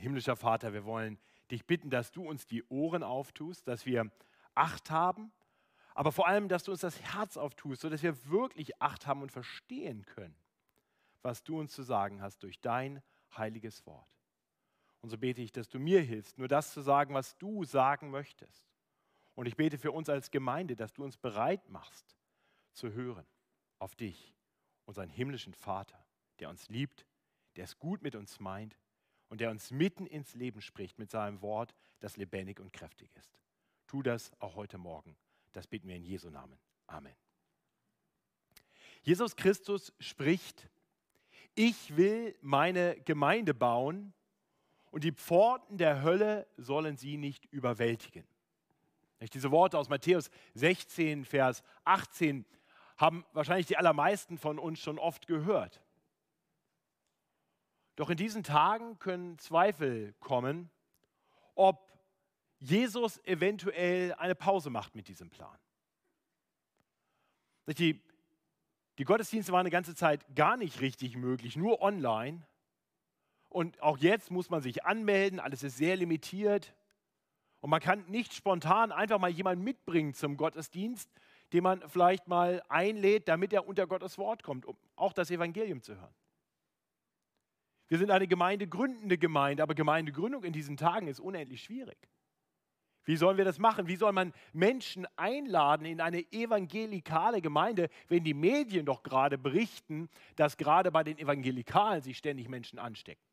Himmlischer Vater, wir wollen dich bitten, dass du uns die Ohren auftust, dass wir Acht haben, aber vor allem, dass du uns das Herz auftust, sodass wir wirklich Acht haben und verstehen können, was du uns zu sagen hast durch dein heiliges Wort. Und so bete ich, dass du mir hilfst, nur das zu sagen, was du sagen möchtest. Und ich bete für uns als Gemeinde, dass du uns bereit machst zu hören auf dich, unseren himmlischen Vater, der uns liebt, der es gut mit uns meint und der uns mitten ins Leben spricht mit seinem Wort, das lebendig und kräftig ist. Tu das auch heute Morgen. Das bitten wir in Jesu Namen. Amen. Jesus Christus spricht, ich will meine Gemeinde bauen und die Pforten der Hölle sollen sie nicht überwältigen. Diese Worte aus Matthäus 16, Vers 18 haben wahrscheinlich die allermeisten von uns schon oft gehört. Doch in diesen Tagen können Zweifel kommen, ob Jesus eventuell eine Pause macht mit diesem Plan. Die, die Gottesdienste waren eine ganze Zeit gar nicht richtig möglich, nur online. Und auch jetzt muss man sich anmelden, alles ist sehr limitiert. Und man kann nicht spontan einfach mal jemanden mitbringen zum Gottesdienst, den man vielleicht mal einlädt, damit er unter Gottes Wort kommt, um auch das Evangelium zu hören. Wir sind eine gemeindegründende Gemeinde, aber Gemeindegründung in diesen Tagen ist unendlich schwierig. Wie sollen wir das machen? Wie soll man Menschen einladen in eine evangelikale Gemeinde, wenn die Medien doch gerade berichten, dass gerade bei den Evangelikalen sich ständig Menschen anstecken?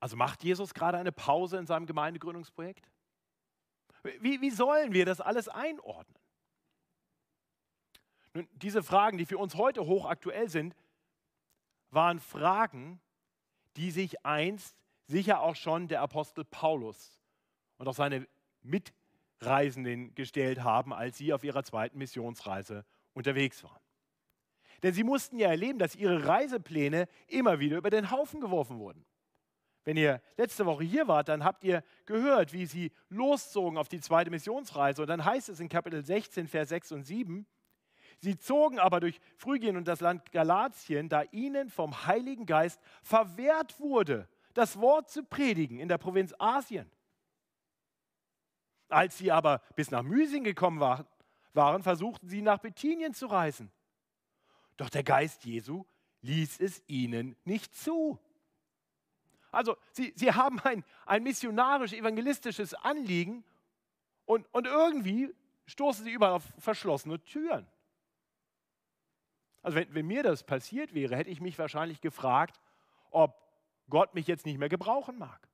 Also macht Jesus gerade eine Pause in seinem Gemeindegründungsprojekt? Wie, wie sollen wir das alles einordnen? Nun, diese Fragen, die für uns heute hochaktuell sind, waren Fragen, die sich einst sicher auch schon der Apostel Paulus und auch seine Mitreisenden gestellt haben, als sie auf ihrer zweiten Missionsreise unterwegs waren. Denn sie mussten ja erleben, dass ihre Reisepläne immer wieder über den Haufen geworfen wurden. Wenn ihr letzte Woche hier wart, dann habt ihr gehört, wie sie loszogen auf die zweite Missionsreise. Und dann heißt es in Kapitel 16, Vers 6 und 7, Sie zogen aber durch Phrygien und das Land Galatien, da ihnen vom Heiligen Geist verwehrt wurde, das Wort zu predigen in der Provinz Asien. Als sie aber bis nach Mysien gekommen waren, versuchten sie nach Bithynien zu reisen. Doch der Geist Jesu ließ es ihnen nicht zu. Also sie, sie haben ein, ein missionarisch-evangelistisches Anliegen und, und irgendwie stoßen sie überall auf verschlossene Türen. Also wenn, wenn mir das passiert wäre, hätte ich mich wahrscheinlich gefragt, ob Gott mich jetzt nicht mehr gebrauchen mag.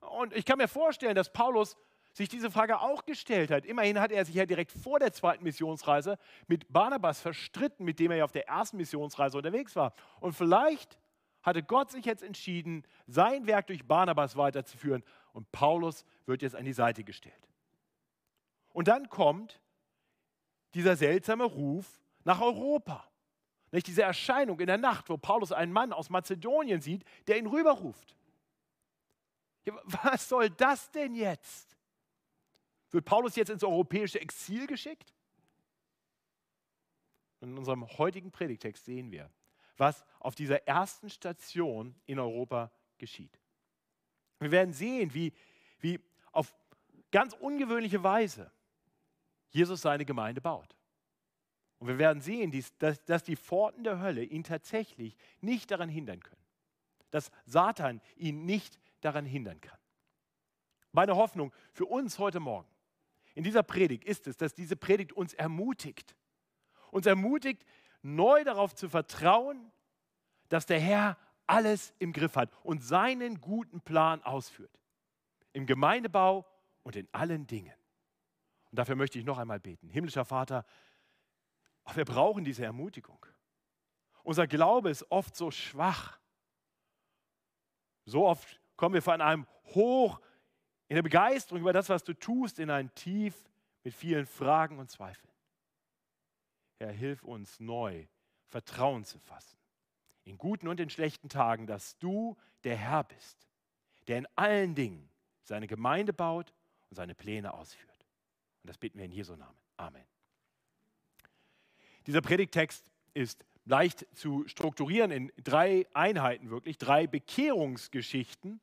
Und ich kann mir vorstellen, dass Paulus sich diese Frage auch gestellt hat. Immerhin hat er sich ja direkt vor der zweiten Missionsreise mit Barnabas verstritten, mit dem er ja auf der ersten Missionsreise unterwegs war. Und vielleicht hatte Gott sich jetzt entschieden, sein Werk durch Barnabas weiterzuführen und Paulus wird jetzt an die Seite gestellt. Und dann kommt dieser seltsame Ruf nach Europa. Nicht diese Erscheinung in der Nacht, wo Paulus einen Mann aus Mazedonien sieht, der ihn rüberruft. Was soll das denn jetzt? Wird Paulus jetzt ins europäische Exil geschickt? In unserem heutigen Predigtext sehen wir, was auf dieser ersten Station in Europa geschieht. Wir werden sehen, wie, wie auf ganz ungewöhnliche Weise Jesus seine Gemeinde baut. Und wir werden sehen, dass, die Pforten der Hölle ihn tatsächlich nicht daran hindern können. Dass Satan ihn nicht daran hindern kann. Meine Hoffnung für uns heute Morgen in dieser Predigt ist es, dass diese Predigt uns ermutigt. Uns ermutigt, neu darauf zu vertrauen, dass der Herr alles im Griff hat und seinen guten Plan ausführt. Im Gemeindebau und in allen Dingen. Und dafür möchte ich noch einmal beten. Himmlischer Vater, wir brauchen diese Ermutigung. Unser Glaube ist oft so schwach. So oft kommen wir von einem Hoch in der Begeisterung über das, was du tust, in ein Tief mit vielen Fragen und Zweifeln. Herr, hilf uns neu Vertrauen zu fassen, in guten und in schlechten Tagen, dass du der Herr bist, der in allen Dingen seine Gemeinde baut und seine Pläne ausführt. Und das bitten wir in Jesu Namen. Amen. Dieser Predigtext ist leicht zu strukturieren in drei Einheiten wirklich, drei Bekehrungsgeschichten.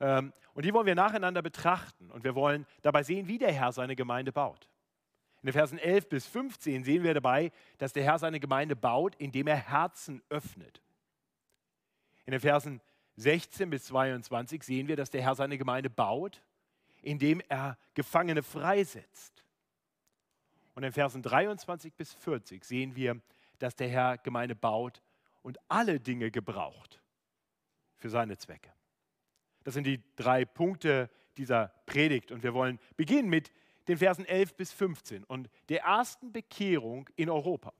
Ähm, und die wollen wir nacheinander betrachten. Und wir wollen dabei sehen, wie der Herr seine Gemeinde baut. In den Versen 11 bis 15 sehen wir dabei, dass der Herr seine Gemeinde baut, indem er Herzen öffnet. In den Versen 16 bis 22 sehen wir, dass der Herr seine Gemeinde baut, indem er Gefangene freisetzt. Und in Versen 23 bis 40 sehen wir, dass der Herr Gemeinde baut und alle Dinge gebraucht für seine Zwecke. Das sind die drei Punkte dieser Predigt und wir wollen beginnen mit den Versen 11 bis 15 und der ersten Bekehrung in Europa.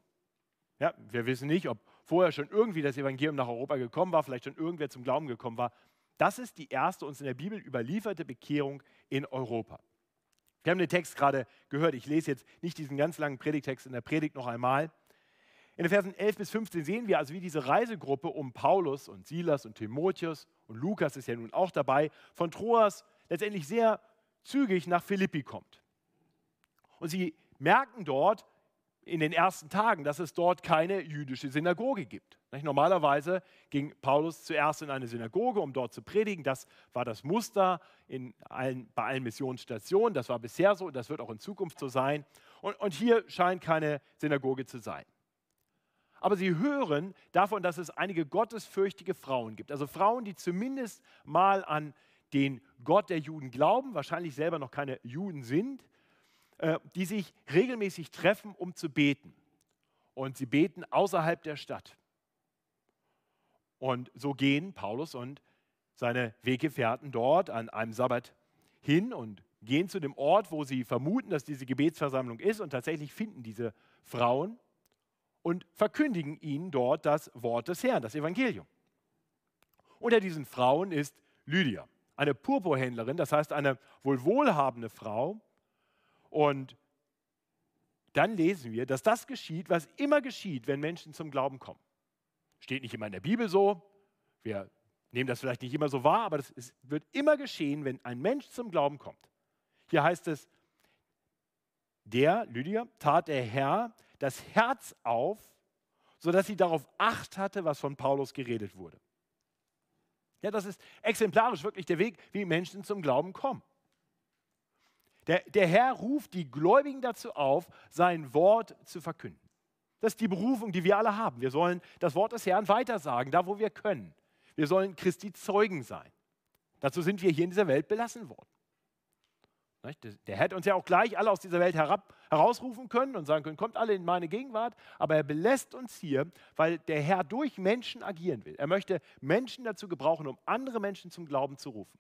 Ja, wir wissen nicht, ob vorher schon irgendwie das Evangelium nach Europa gekommen war, vielleicht schon irgendwer zum Glauben gekommen war. Das ist die erste uns in der Bibel überlieferte Bekehrung in Europa. Wir haben den Text gerade gehört. Ich lese jetzt nicht diesen ganz langen Predigtext in der Predigt noch einmal. In den Versen 11 bis 15 sehen wir also, wie diese Reisegruppe um Paulus und Silas und Timotheus und Lukas ist ja nun auch dabei, von Troas letztendlich sehr zügig nach Philippi kommt. Und sie merken dort, in den ersten Tagen, dass es dort keine jüdische Synagoge gibt. Normalerweise ging Paulus zuerst in eine Synagoge, um dort zu predigen. Das war das Muster allen, bei allen Missionsstationen. Das war bisher so und das wird auch in Zukunft so sein. Und, und hier scheint keine Synagoge zu sein. Aber sie hören davon, dass es einige gottesfürchtige Frauen gibt. Also Frauen, die zumindest mal an den Gott der Juden glauben, wahrscheinlich selber noch keine Juden sind die sich regelmäßig treffen, um zu beten. Und sie beten außerhalb der Stadt. Und so gehen Paulus und seine Weggefährten dort an einem Sabbat hin und gehen zu dem Ort, wo sie vermuten, dass diese Gebetsversammlung ist. Und tatsächlich finden diese Frauen und verkündigen ihnen dort das Wort des Herrn, das Evangelium. Unter diesen Frauen ist Lydia, eine Purpurhändlerin, das heißt eine wohl wohlhabende Frau, und dann lesen wir, dass das geschieht, was immer geschieht, wenn Menschen zum Glauben kommen. Steht nicht immer in der Bibel so. Wir nehmen das vielleicht nicht immer so wahr, aber ist, wird immer geschehen, wenn ein Mensch zum Glauben kommt. Hier heißt es, der, Lydia, tat der Herr das Herz auf, sodass sie darauf acht hatte, was von Paulus geredet wurde. Ja, das ist exemplarisch wirklich der Weg, wie Menschen zum Glauben kommen. Der, der Herr ruft die Gläubigen dazu auf, sein Wort zu verkünden. Das ist die Berufung, die wir alle haben. Wir sollen das Wort des Herrn weitersagen, da wo wir können. Wir sollen Christi Zeugen sein. Dazu sind wir hier in dieser Welt belassen worden. Der hätte uns ja auch gleich alle aus dieser Welt herab, herausrufen können und sagen können, kommt alle in meine Gegenwart, aber er belässt uns hier, weil der Herr durch Menschen agieren will. Er möchte Menschen dazu gebrauchen, um andere Menschen zum Glauben zu rufen.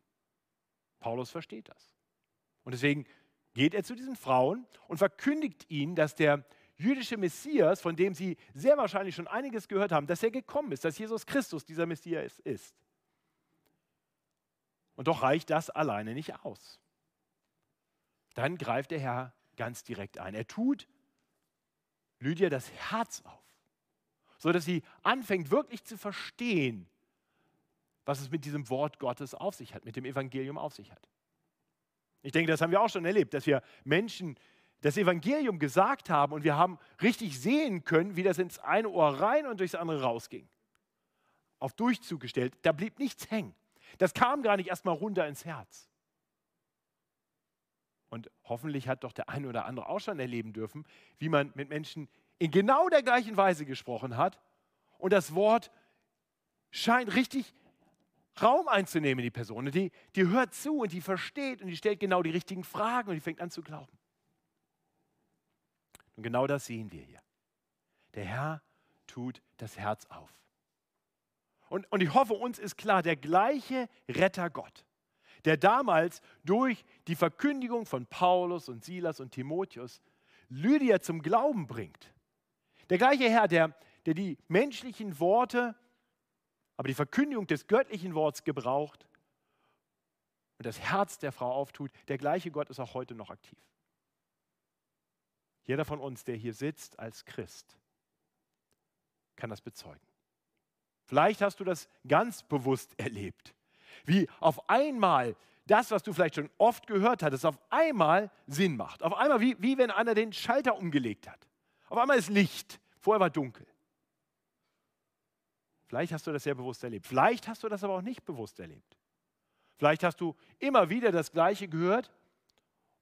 Paulus versteht das. Und deswegen geht er zu diesen Frauen und verkündigt ihnen, dass der jüdische Messias, von dem sie sehr wahrscheinlich schon einiges gehört haben, dass er gekommen ist, dass Jesus Christus dieser Messias ist. Und doch reicht das alleine nicht aus. Dann greift der Herr ganz direkt ein. Er tut Lydia das Herz auf, sodass sie anfängt wirklich zu verstehen, was es mit diesem Wort Gottes auf sich hat, mit dem Evangelium auf sich hat. Ich denke, das haben wir auch schon erlebt, dass wir Menschen das Evangelium gesagt haben und wir haben richtig sehen können, wie das ins eine Ohr rein und durchs andere rausging. Auf Durchzug gestellt, da blieb nichts hängen. Das kam gar nicht erstmal runter ins Herz. Und hoffentlich hat doch der eine oder andere auch schon erleben dürfen, wie man mit Menschen in genau der gleichen Weise gesprochen hat und das Wort scheint richtig Raum einzunehmen, die Person. Und die, die hört zu und die versteht und die stellt genau die richtigen Fragen und die fängt an zu glauben. Und genau das sehen wir hier. Der Herr tut das Herz auf. Und, und ich hoffe, uns ist klar, der gleiche Retter Gott, der damals durch die Verkündigung von Paulus und Silas und Timotheus Lydia zum Glauben bringt, der gleiche Herr, der, der die menschlichen Worte aber die Verkündigung des göttlichen Worts gebraucht und das Herz der Frau auftut, der gleiche Gott ist auch heute noch aktiv. Jeder von uns, der hier sitzt als Christ, kann das bezeugen. Vielleicht hast du das ganz bewusst erlebt, wie auf einmal das, was du vielleicht schon oft gehört hattest, auf einmal Sinn macht. Auf einmal, wie, wie wenn einer den Schalter umgelegt hat. Auf einmal ist Licht, vorher war dunkel. Vielleicht hast du das sehr bewusst erlebt. Vielleicht hast du das aber auch nicht bewusst erlebt. Vielleicht hast du immer wieder das Gleiche gehört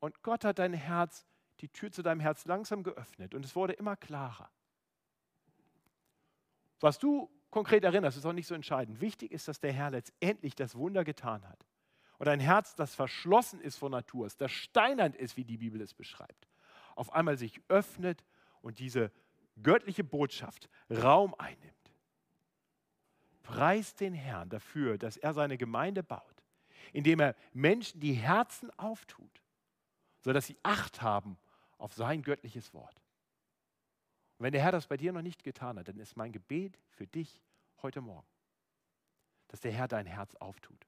und Gott hat dein Herz, die Tür zu deinem Herz langsam geöffnet und es wurde immer klarer. Was du konkret erinnerst, ist auch nicht so entscheidend. Wichtig ist, dass der Herr letztendlich das Wunder getan hat. Und ein Herz, das verschlossen ist von Natur, das steinert ist, wie die Bibel es beschreibt, auf einmal sich öffnet und diese göttliche Botschaft Raum einnimmt. Preist den Herrn dafür, dass er seine Gemeinde baut, indem er Menschen die Herzen auftut, sodass sie Acht haben auf sein göttliches Wort. Und wenn der Herr das bei dir noch nicht getan hat, dann ist mein Gebet für dich heute Morgen, dass der Herr dein Herz auftut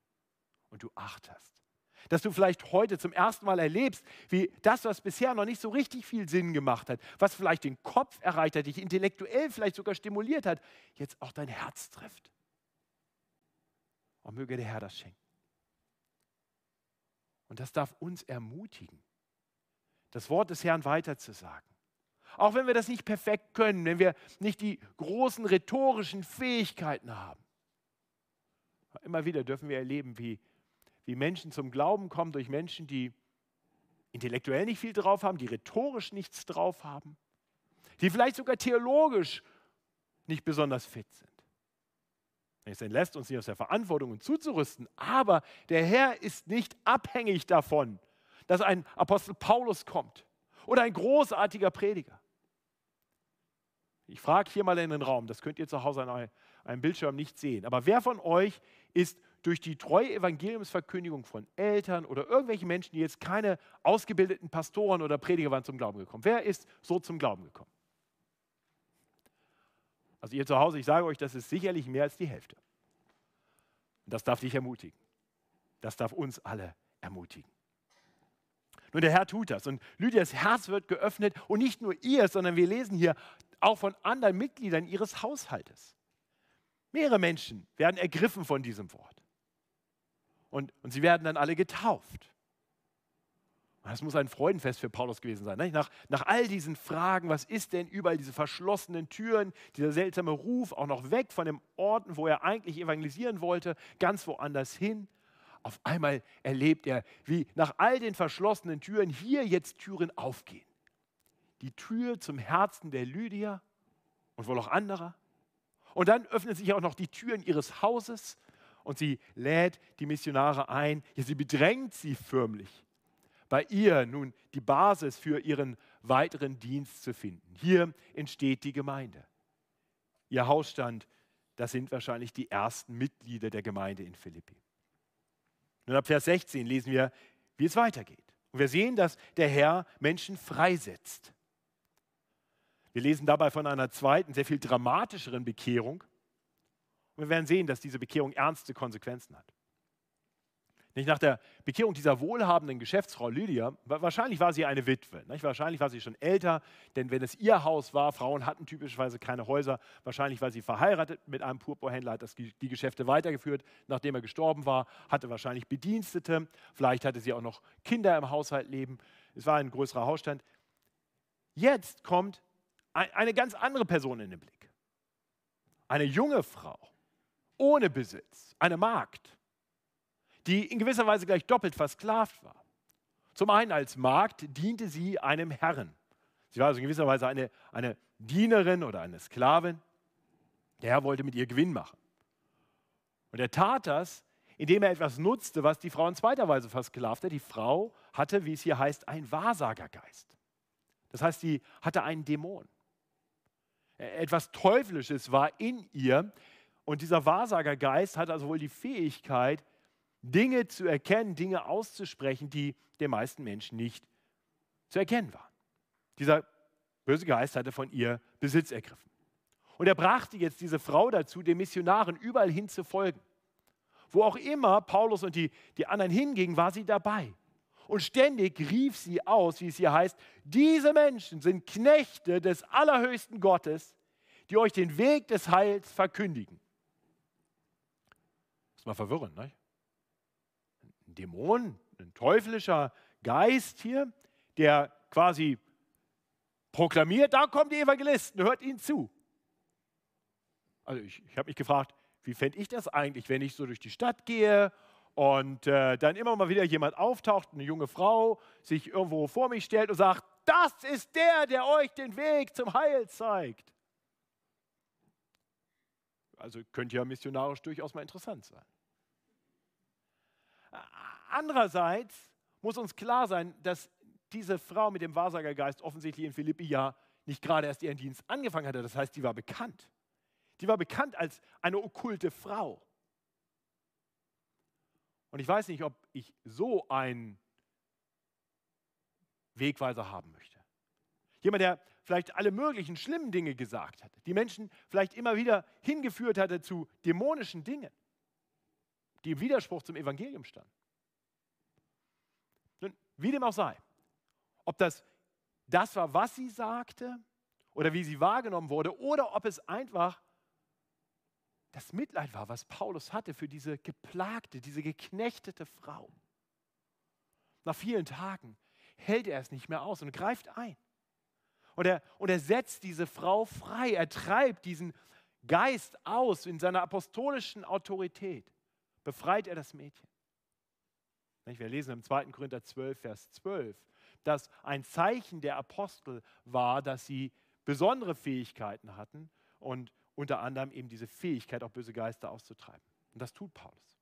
und du Acht hast. Dass du vielleicht heute zum ersten Mal erlebst, wie das, was bisher noch nicht so richtig viel Sinn gemacht hat, was vielleicht den Kopf erreicht hat, dich intellektuell vielleicht sogar stimuliert hat, jetzt auch dein Herz trifft. Und möge der Herr das schenken. Und das darf uns ermutigen, das Wort des Herrn weiterzusagen. Auch wenn wir das nicht perfekt können, wenn wir nicht die großen rhetorischen Fähigkeiten haben. Immer wieder dürfen wir erleben, wie, wie Menschen zum Glauben kommen durch Menschen, die intellektuell nicht viel drauf haben, die rhetorisch nichts drauf haben, die vielleicht sogar theologisch nicht besonders fit sind. Es entlässt uns nicht aus der Verantwortung, uns zuzurüsten, aber der Herr ist nicht abhängig davon, dass ein Apostel Paulus kommt oder ein großartiger Prediger. Ich frage hier mal in den Raum, das könnt ihr zu Hause an einem Bildschirm nicht sehen, aber wer von euch ist durch die treue Evangeliumsverkündigung von Eltern oder irgendwelchen Menschen, die jetzt keine ausgebildeten Pastoren oder Prediger waren, zum Glauben gekommen? Wer ist so zum Glauben gekommen? Also ihr zu Hause, ich sage euch, das ist sicherlich mehr als die Hälfte. Und das darf dich ermutigen. Das darf uns alle ermutigen. Nun, der Herr tut das. Und Lydias Herz wird geöffnet. Und nicht nur ihr, sondern wir lesen hier auch von anderen Mitgliedern ihres Haushaltes. Mehrere Menschen werden ergriffen von diesem Wort. Und, und sie werden dann alle getauft. Das muss ein Freudenfest für Paulus gewesen sein. Nach, nach all diesen Fragen, was ist denn überall diese verschlossenen Türen, dieser seltsame Ruf, auch noch weg von dem Orten, wo er eigentlich evangelisieren wollte, ganz woanders hin. Auf einmal erlebt er, wie nach all den verschlossenen Türen hier jetzt Türen aufgehen. Die Tür zum Herzen der Lydia und wohl auch anderer. Und dann öffnen sich auch noch die Türen ihres Hauses und sie lädt die Missionare ein. Ja, sie bedrängt sie förmlich bei ihr nun die Basis für ihren weiteren Dienst zu finden. Hier entsteht die Gemeinde. Ihr Hausstand, das sind wahrscheinlich die ersten Mitglieder der Gemeinde in Philippi. Nun ab Vers 16 lesen wir, wie es weitergeht. Und wir sehen, dass der Herr Menschen freisetzt. Wir lesen dabei von einer zweiten, sehr viel dramatischeren Bekehrung. Und wir werden sehen, dass diese Bekehrung ernste Konsequenzen hat. Nicht nach der Bekehrung dieser wohlhabenden Geschäftsfrau Lydia, wahrscheinlich war sie eine Witwe, nicht? wahrscheinlich war sie schon älter, denn wenn es ihr Haus war, Frauen hatten typischerweise keine Häuser, wahrscheinlich war sie verheiratet mit einem Purpurhändler, hat das, die Geschäfte weitergeführt, nachdem er gestorben war, hatte wahrscheinlich Bedienstete, vielleicht hatte sie auch noch Kinder im Haushalt leben, es war ein größerer Hausstand. Jetzt kommt eine ganz andere Person in den Blick. Eine junge Frau, ohne Besitz, eine Magd die in gewisser Weise gleich doppelt versklavt war. Zum einen als Magd diente sie einem Herrn. Sie war also in gewisser Weise eine, eine Dienerin oder eine Sklavin. Der Herr wollte mit ihr Gewinn machen. Und er tat das, indem er etwas nutzte, was die Frau in zweiter Weise versklavte. Die Frau hatte, wie es hier heißt, einen Wahrsagergeist. Das heißt, sie hatte einen Dämon. Etwas Teuflisches war in ihr. Und dieser Wahrsagergeist hat also wohl die Fähigkeit, Dinge zu erkennen, Dinge auszusprechen, die den meisten Menschen nicht zu erkennen waren. Dieser böse Geist hatte von ihr Besitz ergriffen. Und er brachte jetzt diese Frau dazu, den Missionaren überall hin zu folgen. Wo auch immer Paulus und die, die anderen hingingen, war sie dabei. Und ständig rief sie aus, wie es hier heißt, diese Menschen sind Knechte des allerhöchsten Gottes, die euch den Weg des Heils verkündigen. Das ist mal verwirrend, nicht? Dämon, ein teuflischer Geist hier, der quasi proklamiert, da kommen die Evangelisten, hört ihnen zu. Also ich, ich habe mich gefragt, wie fände ich das eigentlich, wenn ich so durch die Stadt gehe und äh, dann immer mal wieder jemand auftaucht, eine junge Frau, sich irgendwo vor mich stellt und sagt, das ist der, der euch den Weg zum Heil zeigt. Also könnte ja missionarisch durchaus mal interessant sein. Andererseits muss uns klar sein, dass diese Frau mit dem Wahrsagergeist offensichtlich in Philippi ja nicht gerade erst ihren Dienst angefangen hatte. Das heißt, die war bekannt. Die war bekannt als eine okkulte Frau. Und ich weiß nicht, ob ich so einen Wegweiser haben möchte. Jemand, der vielleicht alle möglichen schlimmen Dinge gesagt hatte, die Menschen vielleicht immer wieder hingeführt hatte zu dämonischen Dingen, die im Widerspruch zum Evangelium standen. Wie dem auch sei, ob das das war, was sie sagte oder wie sie wahrgenommen wurde, oder ob es einfach das Mitleid war, was Paulus hatte für diese geplagte, diese geknechtete Frau. Nach vielen Tagen hält er es nicht mehr aus und greift ein. Und er, und er setzt diese Frau frei. Er treibt diesen Geist aus in seiner apostolischen Autorität. Befreit er das Mädchen. Wir lesen im 2. Korinther 12, Vers 12, dass ein Zeichen der Apostel war, dass sie besondere Fähigkeiten hatten und, unter anderem eben diese Fähigkeit, auch böse Geister auszutreiben. Und das tut Paulus.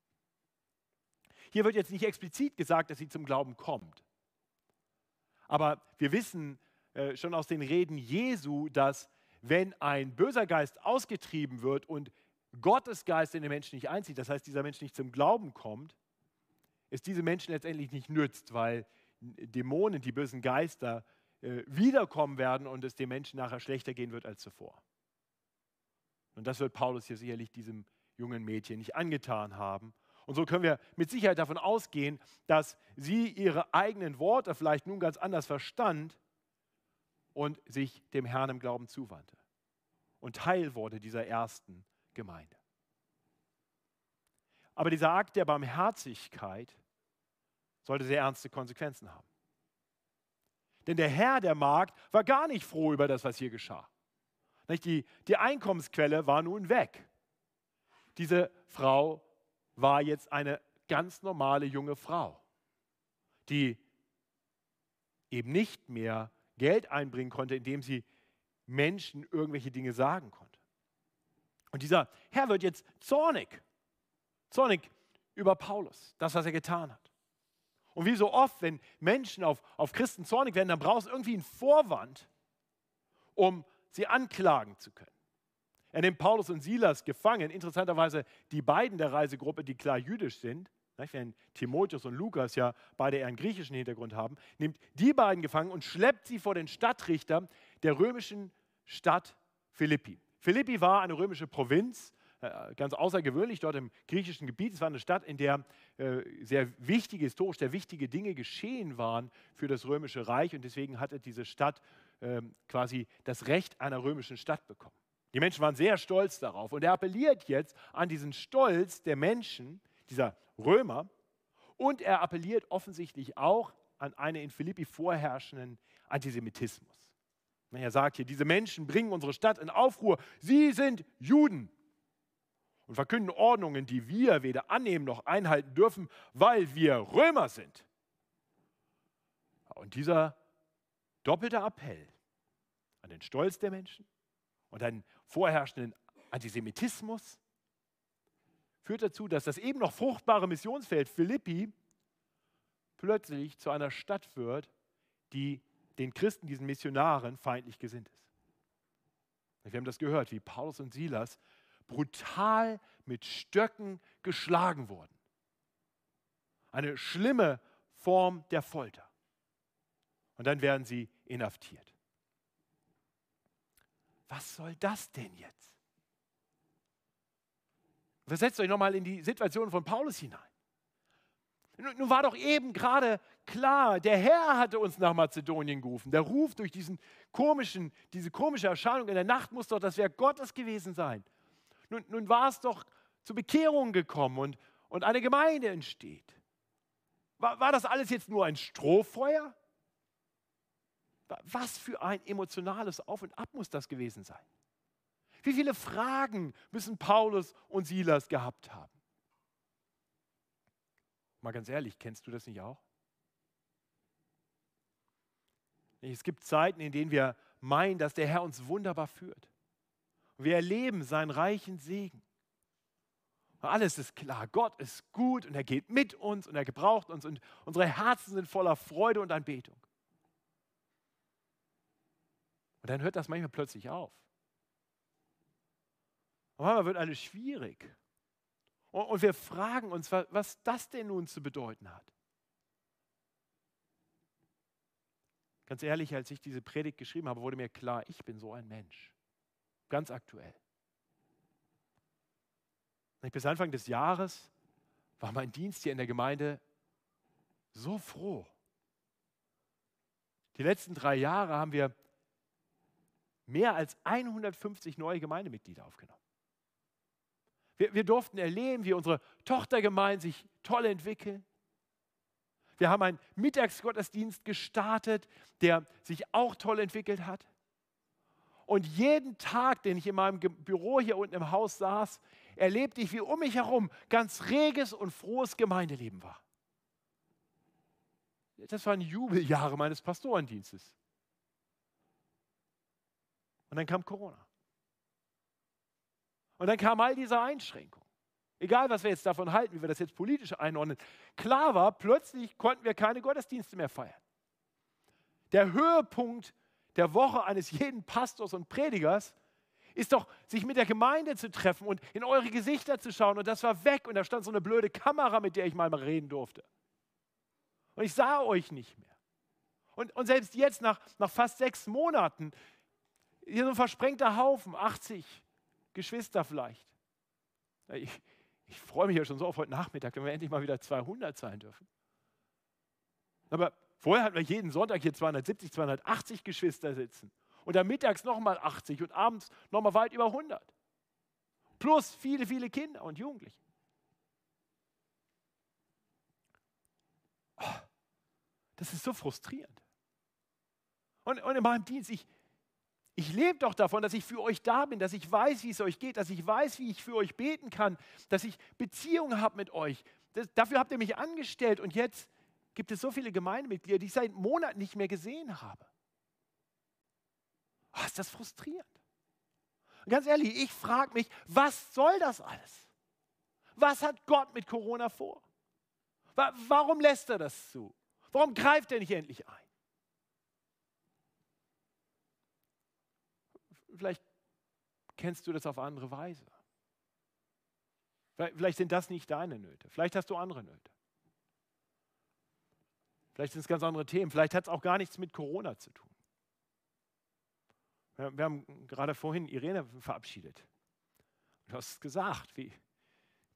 Hier wird jetzt nicht explizit gesagt, dass sie zum Glauben kommt. Aber wir wissen äh, schon aus den Reden Jesu, dass wenn ein böser Geist ausgetrieben wird und Gottes Geist in den Menschen nicht einzieht, das heißt, dieser Mensch nicht zum Glauben kommt, es diese Menschen letztendlich nicht nützt, weil Dämonen, die bösen Geister, äh, wiederkommen werden und es dem Menschen nachher schlechter gehen wird als zuvor. Und das wird Paulus hier sicherlich diesem jungen Mädchen nicht angetan haben. Und so können wir mit Sicherheit davon ausgehen, dass sie ihre eigenen Worte vielleicht nun ganz anders verstand und sich dem Herrn im Glauben zuwandte und Teil wurde dieser ersten Gemeinde. Aber dieser Akt der Barmherzigkeit sollte sehr ernste Konsequenzen haben. Denn der Herr der Magd war gar nicht froh über das, was hier geschah. Die, die Einkommensquelle war nun weg. Diese Frau war jetzt eine ganz normale junge Frau, die eben nicht mehr Geld einbringen konnte, indem sie Menschen irgendwelche Dinge sagen konnte. Und dieser Herr wird jetzt zornig, zornig über Paulus, das, was er getan hat. Und wie so oft, wenn Menschen auf, auf Christen zornig werden, dann brauchst du irgendwie einen Vorwand, um sie anklagen zu können. Er nimmt Paulus und Silas gefangen, interessanterweise die beiden der Reisegruppe, die klar jüdisch sind, während Timotheus und Lukas ja beide eher einen griechischen Hintergrund haben, nimmt die beiden gefangen und schleppt sie vor den Stadtrichter der römischen Stadt Philippi. Philippi war eine römische Provinz, äh, ganz außergewöhnlich dort im griechischen Gebiet. Es war eine Stadt, in der sehr wichtige, historisch sehr wichtige Dinge geschehen waren für das römische Reich und deswegen hatte diese Stadt ähm, quasi das Recht einer römischen Stadt bekommen. Die Menschen waren sehr stolz darauf und er appelliert jetzt an diesen Stolz der Menschen, dieser Römer, und er appelliert offensichtlich auch an einen in Philippi vorherrschenden Antisemitismus. Er sagt hier, diese Menschen bringen unsere Stadt in Aufruhr. Sie sind Juden und verkünden Ordnungen, die wir weder annehmen noch einhalten dürfen, weil wir Römer sind. Und dieser doppelte Appell an den Stolz der Menschen und einen vorherrschenden Antisemitismus führt dazu, dass das eben noch fruchtbare Missionsfeld Philippi plötzlich zu einer Stadt wird, die den Christen, diesen Missionaren feindlich gesinnt ist. Wir haben das gehört, wie Paulus und Silas brutal mit Stöcken geschlagen wurden. Eine schlimme Form der Folter. Und dann werden sie inhaftiert. Was soll das denn jetzt? Versetzt euch nochmal in die Situation von Paulus hinein. Nun war doch eben gerade klar, der Herr hatte uns nach Mazedonien gerufen. Der Ruf durch diesen komischen, diese komische Erscheinung in der Nacht muss doch das Werk Gottes gewesen sein. Nun, nun war es doch zur Bekehrung gekommen und, und eine Gemeinde entsteht. War, war das alles jetzt nur ein Strohfeuer? Was für ein emotionales Auf und Ab muss das gewesen sein? Wie viele Fragen müssen Paulus und Silas gehabt haben? Mal ganz ehrlich, kennst du das nicht auch? Es gibt Zeiten, in denen wir meinen, dass der Herr uns wunderbar führt. Wir erleben seinen reichen Segen. Alles ist klar, Gott ist gut und er geht mit uns und er gebraucht uns und unsere Herzen sind voller Freude und Anbetung. Und dann hört das manchmal plötzlich auf. Und manchmal wird alles schwierig. Und wir fragen uns, was das denn nun zu bedeuten hat. Ganz ehrlich, als ich diese Predigt geschrieben habe, wurde mir klar, ich bin so ein Mensch. Ganz aktuell. Bis Anfang des Jahres war mein Dienst hier in der Gemeinde so froh. Die letzten drei Jahre haben wir mehr als 150 neue Gemeindemitglieder aufgenommen. Wir, wir durften erleben, wie unsere Tochtergemeinden sich toll entwickeln. Wir haben einen Mittagsgottesdienst gestartet, der sich auch toll entwickelt hat. Und jeden Tag, den ich in meinem Büro hier unten im Haus saß, erlebte ich, wie um mich herum ganz reges und frohes Gemeindeleben war. Das waren Jubeljahre meines Pastorendienstes. Und dann kam Corona. Und dann kam all diese Einschränkungen. Egal, was wir jetzt davon halten, wie wir das jetzt politisch einordnen. Klar war, plötzlich konnten wir keine Gottesdienste mehr feiern. Der Höhepunkt der Woche eines jeden Pastors und Predigers ist doch, sich mit der Gemeinde zu treffen und in eure Gesichter zu schauen. Und das war weg und da stand so eine blöde Kamera, mit der ich mal reden durfte. Und ich sah euch nicht mehr. Und, und selbst jetzt, nach, nach fast sechs Monaten, hier so ein versprengter Haufen, 80 Geschwister vielleicht. Ich, ich freue mich ja schon so auf heute Nachmittag, wenn wir endlich mal wieder 200 sein dürfen. Aber vorher hatten wir jeden Sonntag hier 270, 280 Geschwister sitzen. Und dann mittags nochmal 80 und abends nochmal weit über 100. Plus viele, viele Kinder und Jugendliche. Oh, das ist so frustrierend. Und, und in meinem Dienst, ich, ich lebe doch davon, dass ich für euch da bin, dass ich weiß, wie es euch geht, dass ich weiß, wie ich für euch beten kann, dass ich Beziehungen habe mit euch. Das, dafür habt ihr mich angestellt und jetzt gibt es so viele Gemeindemitglieder, die ich seit Monaten nicht mehr gesehen habe. Oh, ist das frustrierend. Und ganz ehrlich, ich frage mich, was soll das alles? Was hat Gott mit Corona vor? Warum lässt er das zu? Warum greift er nicht endlich ein? Vielleicht kennst du das auf andere Weise. Vielleicht sind das nicht deine Nöte. Vielleicht hast du andere Nöte. Vielleicht sind es ganz andere Themen. Vielleicht hat es auch gar nichts mit Corona zu tun. Wir haben gerade vorhin Irene verabschiedet. Du hast gesagt, wie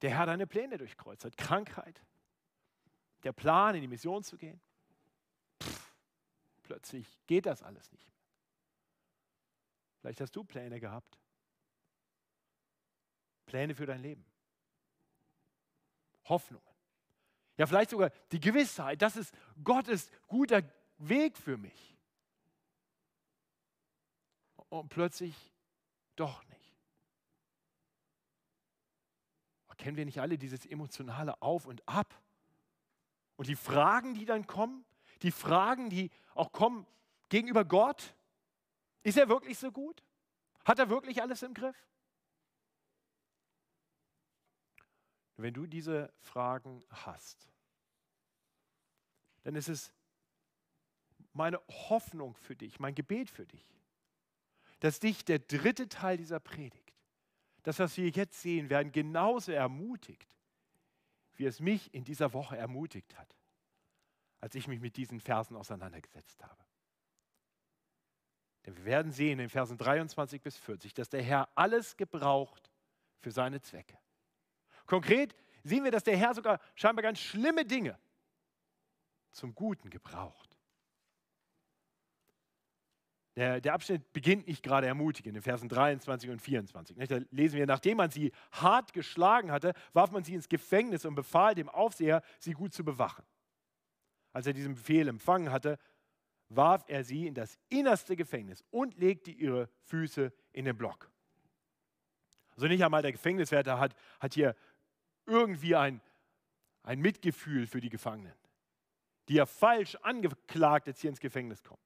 der Herr deine Pläne durchkreuzt hat. Krankheit, der Plan, in die Mission zu gehen. Pff, plötzlich geht das alles nicht mehr. Vielleicht hast du Pläne gehabt. Pläne für dein Leben. Hoffnungen. Ja, vielleicht sogar die Gewissheit, das ist Gottes guter Weg für mich. Und plötzlich doch nicht. Kennen wir nicht alle dieses emotionale Auf und Ab? Und die Fragen, die dann kommen, die Fragen, die auch kommen gegenüber Gott, ist er wirklich so gut? Hat er wirklich alles im Griff? Wenn du diese Fragen hast, dann ist es meine Hoffnung für dich, mein Gebet für dich, dass dich der dritte Teil dieser Predigt, das, was wir jetzt sehen werden, genauso ermutigt, wie es mich in dieser Woche ermutigt hat, als ich mich mit diesen Versen auseinandergesetzt habe. Denn wir werden sehen in Versen 23 bis 40, dass der Herr alles gebraucht für seine Zwecke. Konkret sehen wir, dass der Herr sogar scheinbar ganz schlimme Dinge zum Guten gebraucht. Der, der, Abschnitt beginnt nicht gerade ermutigend in Versen 23 und 24. Nicht? Da lesen wir, nachdem man sie hart geschlagen hatte, warf man sie ins Gefängnis und befahl dem Aufseher, sie gut zu bewachen. Als er diesen Befehl empfangen hatte, warf er sie in das innerste Gefängnis und legte ihre Füße in den Block. Also nicht einmal der Gefängniswärter hat, hat hier irgendwie ein, ein Mitgefühl für die Gefangenen, die ja falsch angeklagt jetzt hier ins Gefängnis kommen.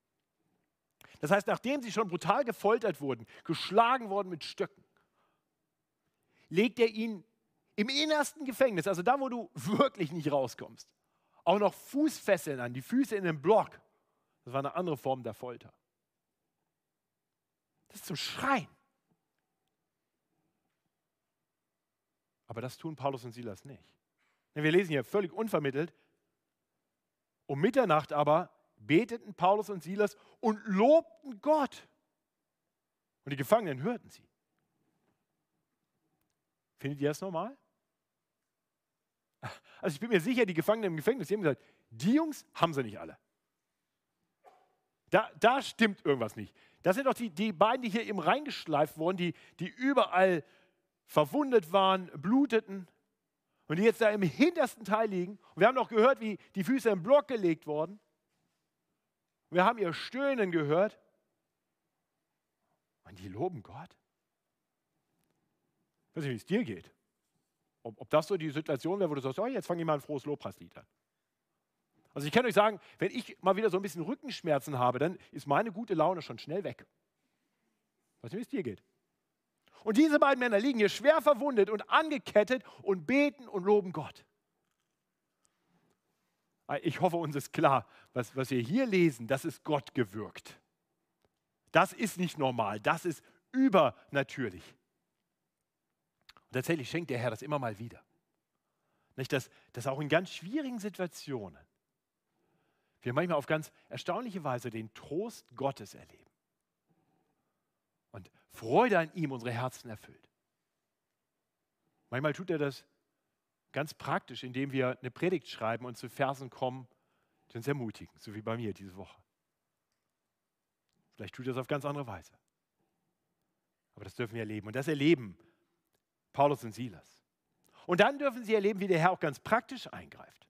Das heißt, nachdem sie schon brutal gefoltert wurden, geschlagen worden mit Stöcken, legt er ihnen im innersten Gefängnis, also da, wo du wirklich nicht rauskommst, auch noch Fußfesseln an, die Füße in den Block. Das war eine andere Form der Folter. Das ist zum Schreien. Aber das tun Paulus und Silas nicht. Wir lesen hier völlig unvermittelt. Um Mitternacht aber beteten Paulus und Silas und lobten Gott. Und die Gefangenen hörten sie. Findet ihr das normal? Also ich bin mir sicher, die Gefangenen im Gefängnis, die haben gesagt, die Jungs haben sie nicht alle. Da, da stimmt irgendwas nicht. Das sind doch die, die beiden, die hier eben reingeschleift wurden, die, die überall verwundet waren, bluteten und die jetzt da im hintersten Teil liegen. Und wir haben noch gehört, wie die Füße im Block gelegt wurden. Wir haben ihr Stöhnen gehört. Und die loben Gott. Ich weiß nicht, wie es dir geht. Ob, ob das so die Situation wäre, wo du sagst, oh, jetzt fange ich mal ein frohes Lobpreislied an. Also ich kann euch sagen, wenn ich mal wieder so ein bisschen Rückenschmerzen habe, dann ist meine gute Laune schon schnell weg. Ich weiß nicht, wie es dir geht. Und diese beiden Männer liegen hier schwer verwundet und angekettet und beten und loben Gott. Ich hoffe, uns ist klar, was, was wir hier lesen, das ist Gott gewirkt. Das ist nicht normal, das ist übernatürlich. Und tatsächlich schenkt der Herr das immer mal wieder. Nicht, dass, dass auch in ganz schwierigen Situationen wir manchmal auf ganz erstaunliche Weise den Trost Gottes erleben. Und Freude an ihm unsere Herzen erfüllt. Manchmal tut er das ganz praktisch, indem wir eine Predigt schreiben und zu Versen kommen, die uns ermutigen, so wie bei mir diese Woche. Vielleicht tut er das auf ganz andere Weise. Aber das dürfen wir erleben. Und das erleben Paulus und Silas. Und dann dürfen sie erleben, wie der Herr auch ganz praktisch eingreift.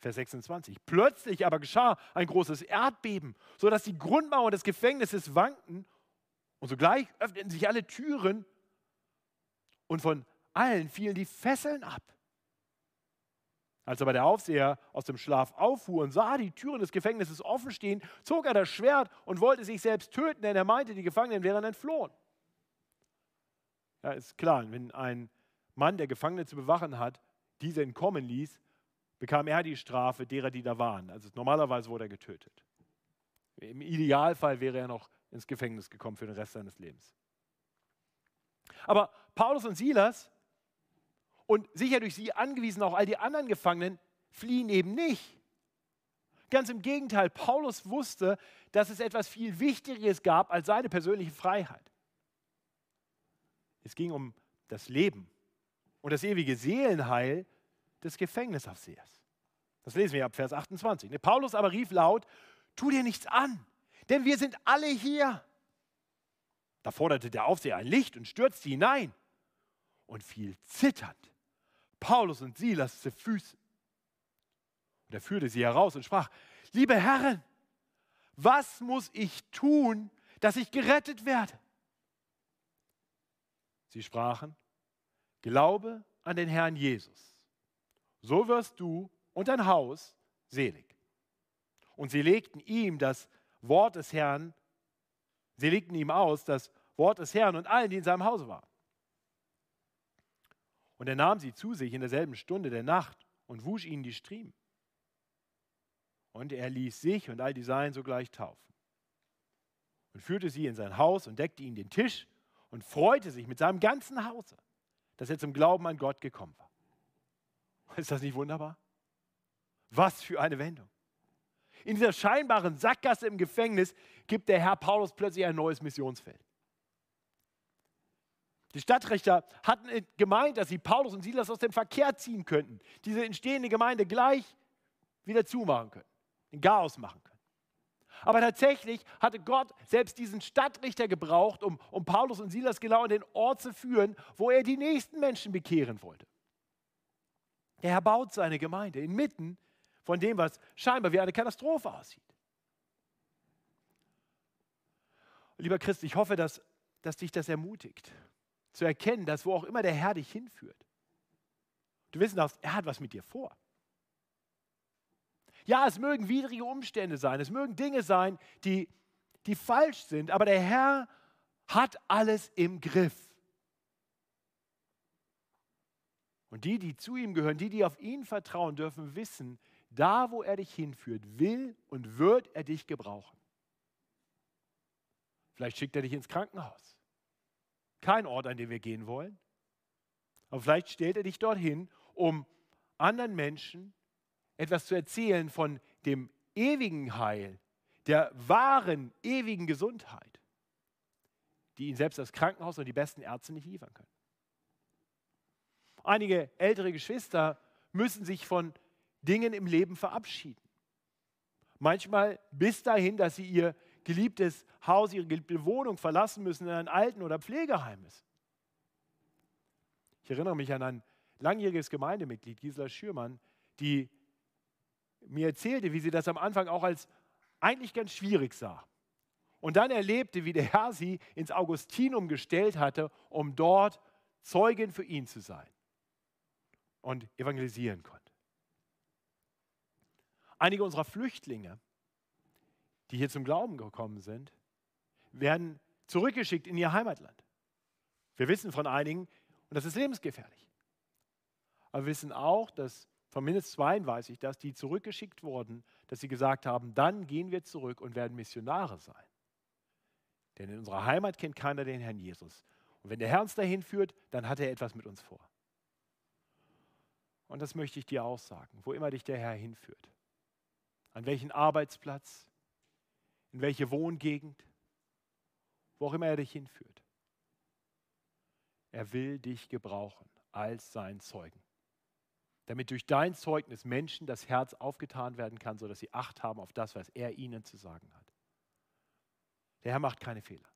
Vers 26. Plötzlich aber geschah ein großes Erdbeben, sodass die Grundmauern des Gefängnisses wankten und sogleich öffneten sich alle Türen und von allen fielen die Fesseln ab. Als aber der Aufseher aus dem Schlaf auffuhr und sah die Türen des Gefängnisses offen stehen, zog er das Schwert und wollte sich selbst töten, denn er meinte, die Gefangenen wären entflohen. Ja, ist klar, wenn ein Mann, der Gefangene zu bewachen hat, diese entkommen ließ, bekam er die Strafe derer, die da waren. Also normalerweise wurde er getötet. Im Idealfall wäre er noch ins Gefängnis gekommen für den Rest seines Lebens. Aber Paulus und Silas und sicher durch sie angewiesen auch all die anderen Gefangenen fliehen eben nicht. Ganz im Gegenteil, Paulus wusste, dass es etwas viel Wichtigeres gab als seine persönliche Freiheit. Es ging um das Leben und das ewige Seelenheil des Gefängnisaufsehers. Das lesen wir ab Vers 28. Ne, Paulus aber rief laut, tu dir nichts an, denn wir sind alle hier. Da forderte der Aufseher ein Licht und stürzte hinein und fiel zitternd Paulus und Silas zu Füßen. Und er führte sie heraus und sprach, liebe Herren, was muss ich tun, dass ich gerettet werde? Sie sprachen, glaube an den Herrn Jesus. So wirst du und dein Haus selig. Und sie legten ihm das Wort des Herrn, sie legten ihm aus das Wort des Herrn und allen, die in seinem Hause waren. Und er nahm sie zu sich in derselben Stunde der Nacht und wusch ihnen die Striemen. Und er ließ sich und all die Seinen sogleich taufen. Und führte sie in sein Haus und deckte ihnen den Tisch und freute sich mit seinem ganzen Hause, dass er zum Glauben an Gott gekommen war. Ist das nicht wunderbar? Was für eine Wendung. In dieser scheinbaren Sackgasse im Gefängnis gibt der Herr Paulus plötzlich ein neues Missionsfeld. Die Stadtrichter hatten gemeint, dass sie Paulus und Silas aus dem Verkehr ziehen könnten, diese entstehende Gemeinde gleich wieder zumachen können, ein Chaos machen können. Aber tatsächlich hatte Gott selbst diesen Stadtrichter gebraucht, um, um Paulus und Silas genau an den Ort zu führen, wo er die nächsten Menschen bekehren wollte. Der Herr baut seine Gemeinde inmitten von dem, was scheinbar wie eine Katastrophe aussieht. Lieber Christ, ich hoffe, dass, dass dich das ermutigt zu erkennen, dass wo auch immer der Herr dich hinführt, du wissen darfst, er hat was mit dir vor. Ja, es mögen widrige Umstände sein, es mögen Dinge sein, die, die falsch sind, aber der Herr hat alles im Griff. Und die, die zu ihm gehören, die, die auf ihn vertrauen, dürfen wissen, da wo er dich hinführt, will und wird er dich gebrauchen. Vielleicht schickt er dich ins Krankenhaus. Kein Ort, an den wir gehen wollen. Aber vielleicht stellt er dich dorthin, um anderen Menschen etwas zu erzählen von dem ewigen Heil, der wahren, ewigen Gesundheit, die ihn selbst das Krankenhaus und die besten Ärzte nicht liefern können. Einige ältere Geschwister müssen sich von Dingen im Leben verabschieden. Manchmal bis dahin, dass sie ihr geliebtes Haus, ihre geliebte Wohnung verlassen müssen, in ein Alten- oder Pflegeheim ist. Ich erinnere mich an ein langjähriges Gemeindemitglied, Gisela Schürmann, die mir erzählte, wie sie das am Anfang auch als eigentlich ganz schwierig sah. Und dann erlebte, wie der Herr sie ins Augustinum gestellt hatte, um dort Zeugin für ihn zu sein und evangelisieren konnte. Einige unserer Flüchtlinge, die hier zum Glauben gekommen sind, werden zurückgeschickt in ihr Heimatland. Wir wissen von einigen, und das ist lebensgefährlich. Aber wir wissen auch, dass von mindestens zwei weiß ich das, die zurückgeschickt wurden, dass sie gesagt haben, dann gehen wir zurück und werden Missionare sein. Denn in unserer Heimat kennt keiner den Herrn Jesus. Und wenn der Herr uns dahin führt, dann hat er etwas mit uns vor. Und das möchte ich dir auch sagen, wo immer dich der Herr hinführt. An welchen Arbeitsplatz, in welche Wohngegend, wo auch immer er dich hinführt. Er will dich gebrauchen als sein Zeugen damit durch dein Zeugnis Menschen das Herz aufgetan werden kann, sodass sie Acht haben auf das, was er ihnen zu sagen hat. Der Herr macht keine Fehler.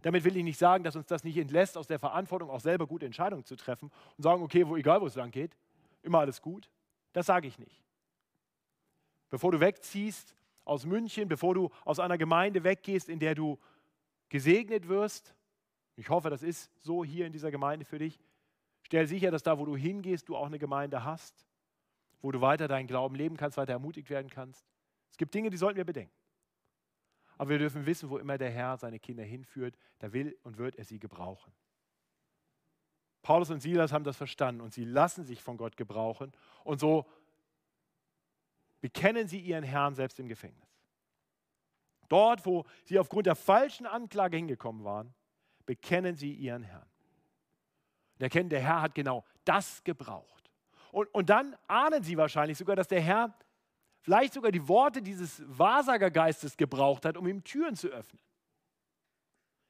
Damit will ich nicht sagen, dass uns das nicht entlässt, aus der Verantwortung auch selber gute Entscheidungen zu treffen und sagen, okay, wo, egal wo es lang geht, immer alles gut. Das sage ich nicht. Bevor du wegziehst aus München, bevor du aus einer Gemeinde weggehst, in der du gesegnet wirst, ich hoffe, das ist so hier in dieser Gemeinde für dich, Stell sicher, dass da, wo du hingehst, du auch eine Gemeinde hast, wo du weiter deinen Glauben leben kannst, weiter ermutigt werden kannst. Es gibt Dinge, die sollten wir bedenken. Aber wir dürfen wissen, wo immer der Herr seine Kinder hinführt, da will und wird er sie gebrauchen. Paulus und Silas haben das verstanden und sie lassen sich von Gott gebrauchen und so bekennen sie ihren Herrn selbst im Gefängnis. Dort, wo sie aufgrund der falschen Anklage hingekommen waren, bekennen sie ihren Herrn und erkennen, der Herr hat genau das gebraucht. Und, und dann ahnen sie wahrscheinlich sogar, dass der Herr vielleicht sogar die Worte dieses Wahrsagergeistes gebraucht hat, um ihm Türen zu öffnen.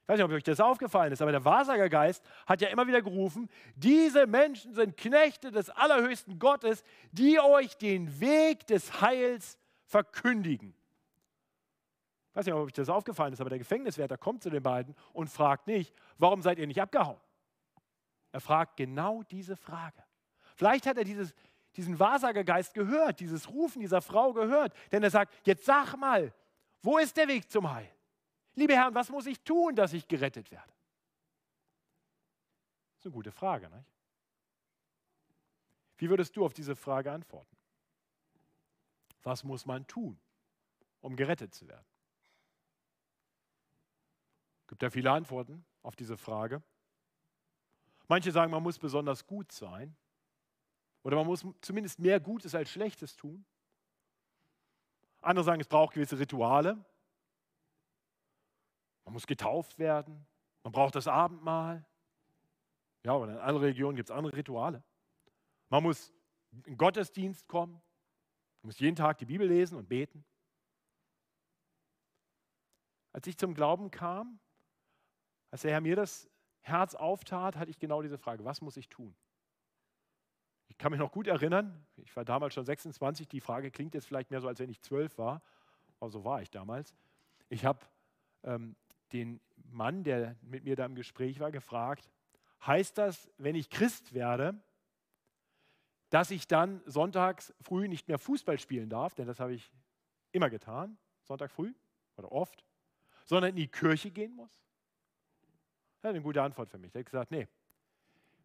Ich weiß nicht, ob euch das aufgefallen ist, aber der Wahrsagergeist hat ja immer wieder gerufen, diese Menschen sind Knechte des allerhöchsten Gottes, die euch den Weg des Heils verkündigen. Ich weiß nicht, ob euch das aufgefallen ist, aber der Gefängniswärter kommt zu den beiden und fragt nicht, warum seid ihr nicht abgehauen? Er fragt genau diese Frage. Vielleicht hat er dieses, diesen Wahrsagergeist gehört, dieses Rufen dieser Frau gehört, denn er sagt, jetzt sag mal, wo ist der Weg zum Heil? Liebe Herren, was muss ich tun, dass ich gerettet werde? Das ist eine gute Frage, nicht? Wie würdest du auf diese Frage antworten? Was muss man tun, um gerettet zu werden? Es gibt ja viele Antworten auf diese Frage. Manche sagen, man muss besonders gut sein. Oder man muss zumindest mehr Gutes als Schlechtes tun. Andere sagen, es braucht gewisse Rituale. Man muss getauft werden. Man braucht das Abendmahl. Ja, aber in anderen Regionen gibt es andere Rituale. Man muss in Gottesdienst kommen. Man muss jeden Tag die Bibel lesen und beten. Als ich zum Glauben kam, als der Herr mir das Herz auftat, hatte ich genau diese Frage, was muss ich tun? Ich kann mich noch gut erinnern, ich war damals schon 26, die Frage klingt jetzt vielleicht mehr so, als wenn ich zwölf war, aber so war ich damals. Ich habe ähm, den Mann, der mit mir da im Gespräch war, gefragt, heißt das, wenn ich Christ werde, dass ich dann sonntags früh nicht mehr Fußball spielen darf, denn das habe ich immer getan, Sonntag früh oder oft, sondern in die Kirche gehen muss? Er hat eine gute Antwort für mich. Er hat gesagt, nee,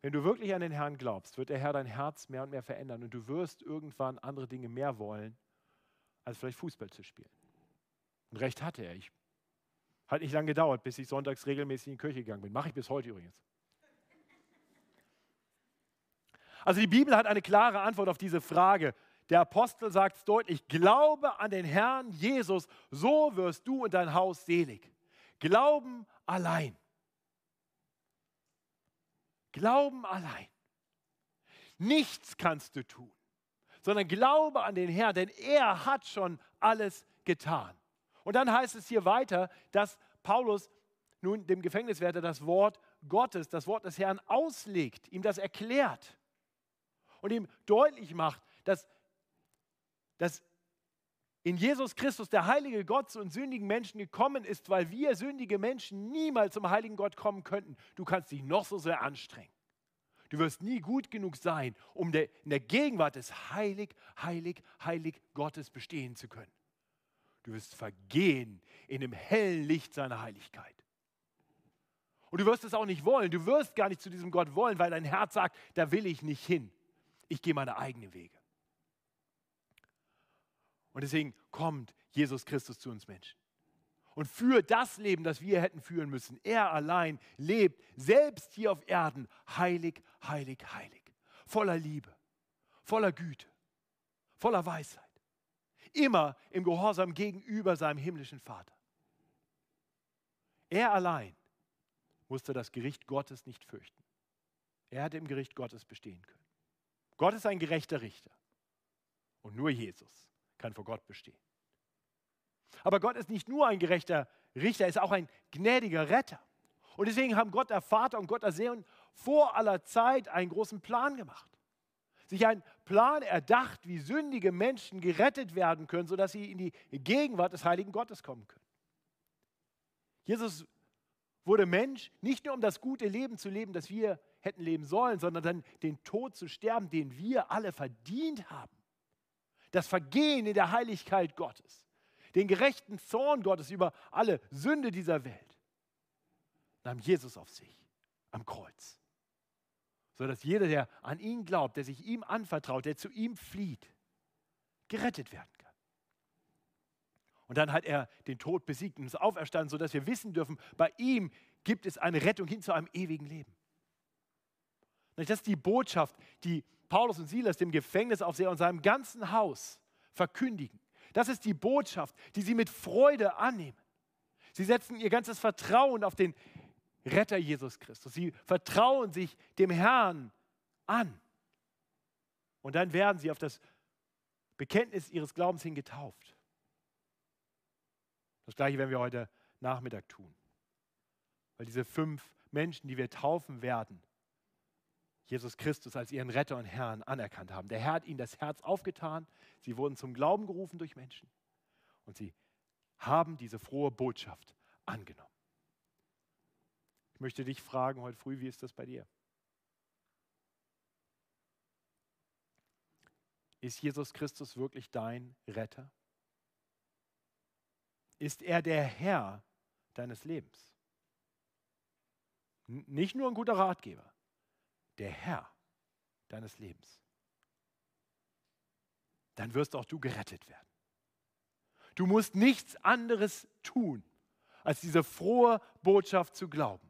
wenn du wirklich an den Herrn glaubst, wird der Herr dein Herz mehr und mehr verändern und du wirst irgendwann andere Dinge mehr wollen, als vielleicht Fußball zu spielen. Und recht hatte er. Ich, hat nicht lange gedauert, bis ich sonntags regelmäßig in die Kirche gegangen bin. Mache ich bis heute übrigens. Also die Bibel hat eine klare Antwort auf diese Frage. Der Apostel sagt es deutlich, glaube an den Herrn Jesus, so wirst du und dein Haus selig. Glauben allein. Glauben allein. Nichts kannst du tun, sondern glaube an den Herrn, denn er hat schon alles getan. Und dann heißt es hier weiter, dass Paulus nun dem Gefängniswärter das Wort Gottes, das Wort des Herrn auslegt, ihm das erklärt und ihm deutlich macht, dass, dass in Jesus Christus der heilige Gott zu uns sündigen Menschen gekommen ist, weil wir sündige Menschen niemals zum heiligen Gott kommen könnten. Du kannst dich noch so sehr anstrengen. Du wirst nie gut genug sein, um in der Gegenwart des heilig, heilig, heilig Gottes bestehen zu können. Du wirst vergehen in dem hellen Licht seiner Heiligkeit. Und du wirst es auch nicht wollen. Du wirst gar nicht zu diesem Gott wollen, weil dein Herz sagt, da will ich nicht hin. Ich gehe meine eigenen Wege. Und deswegen kommt Jesus Christus zu uns Menschen und führt das Leben, das wir hätten führen müssen. Er allein lebt selbst hier auf Erden heilig, heilig, heilig. Voller Liebe, voller Güte, voller Weisheit. Immer im Gehorsam gegenüber seinem himmlischen Vater. Er allein musste das Gericht Gottes nicht fürchten. Er hätte im Gericht Gottes bestehen können. Gott ist ein gerechter Richter. Und nur Jesus kann vor Gott bestehen. Aber Gott ist nicht nur ein gerechter Richter, er ist auch ein gnädiger Retter. Und deswegen haben Gott der Vater und Gott der Sohn vor aller Zeit einen großen Plan gemacht. Sich einen Plan erdacht, wie sündige Menschen gerettet werden können, sodass sie in die Gegenwart des heiligen Gottes kommen können. Jesus wurde Mensch, nicht nur um das gute Leben zu leben, das wir hätten leben sollen, sondern dann den Tod zu sterben, den wir alle verdient haben das Vergehen in der Heiligkeit Gottes, den gerechten Zorn Gottes über alle Sünde dieser Welt, nahm Jesus auf sich am Kreuz. Sodass jeder, der an ihn glaubt, der sich ihm anvertraut, der zu ihm flieht, gerettet werden kann. Und dann hat er den Tod besiegt und ist auferstanden, sodass wir wissen dürfen, bei ihm gibt es eine Rettung hin zu einem ewigen Leben. Das ist die Botschaft, die Paulus und Silas dem Gefängnisaufseher und seinem ganzen Haus verkündigen. Das ist die Botschaft, die sie mit Freude annehmen. Sie setzen ihr ganzes Vertrauen auf den Retter Jesus Christus. Sie vertrauen sich dem Herrn an. Und dann werden sie auf das Bekenntnis ihres Glaubens hin getauft. Das gleiche werden wir heute Nachmittag tun. Weil diese fünf Menschen, die wir taufen werden, Jesus Christus als ihren Retter und Herrn anerkannt haben. Der Herr hat ihnen das Herz aufgetan, sie wurden zum Glauben gerufen durch Menschen und sie haben diese frohe Botschaft angenommen. Ich möchte dich fragen heute früh, wie ist das bei dir? Ist Jesus Christus wirklich dein Retter? Ist er der Herr deines Lebens? Nicht nur ein guter Ratgeber, der Herr deines Lebens. Dann wirst auch du gerettet werden. Du musst nichts anderes tun, als diese frohe Botschaft zu glauben.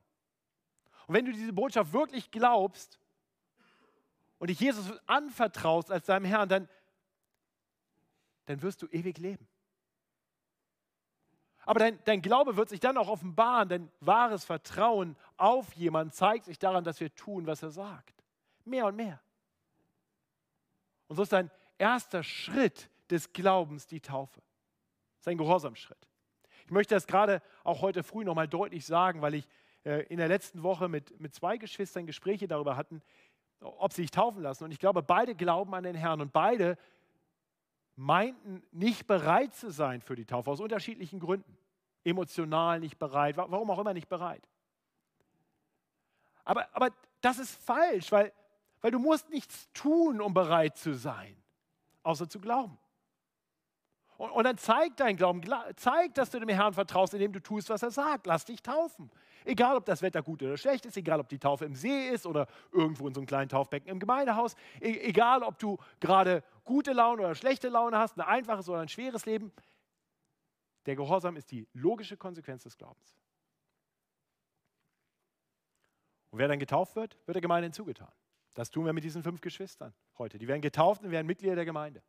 Und wenn du diese Botschaft wirklich glaubst und dich Jesus anvertraust als deinem Herrn, dann, dann wirst du ewig leben. Aber dein, dein Glaube wird sich dann auch offenbaren, denn wahres Vertrauen auf jemanden zeigt sich daran, dass wir tun, was er sagt. Mehr und mehr. Und so ist ein erster Schritt des Glaubens die Taufe. Das ist ein Gehorsamschritt. Ich möchte das gerade auch heute früh nochmal deutlich sagen, weil ich in der letzten Woche mit, mit zwei Geschwistern Gespräche darüber hatten, ob sie sich taufen lassen. Und ich glaube, beide glauben an den Herrn und beide meinten nicht bereit zu sein für die Taufe, aus unterschiedlichen Gründen. Emotional nicht bereit, warum auch immer nicht bereit. Aber, aber das ist falsch, weil, weil du musst nichts tun, um bereit zu sein, außer zu glauben. Und, und dann zeig dein Glauben, zeig, dass du dem Herrn vertraust, indem du tust, was er sagt. Lass dich taufen. Egal, ob das Wetter gut oder schlecht ist, egal, ob die Taufe im See ist oder irgendwo in so einem kleinen Taufbecken im Gemeindehaus, e egal, ob du gerade gute Laune oder schlechte Laune hast, ein einfaches oder ein schweres Leben. Der Gehorsam ist die logische Konsequenz des Glaubens. Und wer dann getauft wird, wird der Gemeinde hinzugetan. Das tun wir mit diesen fünf Geschwistern heute. Die werden getauft und werden Mitglieder der Gemeinde.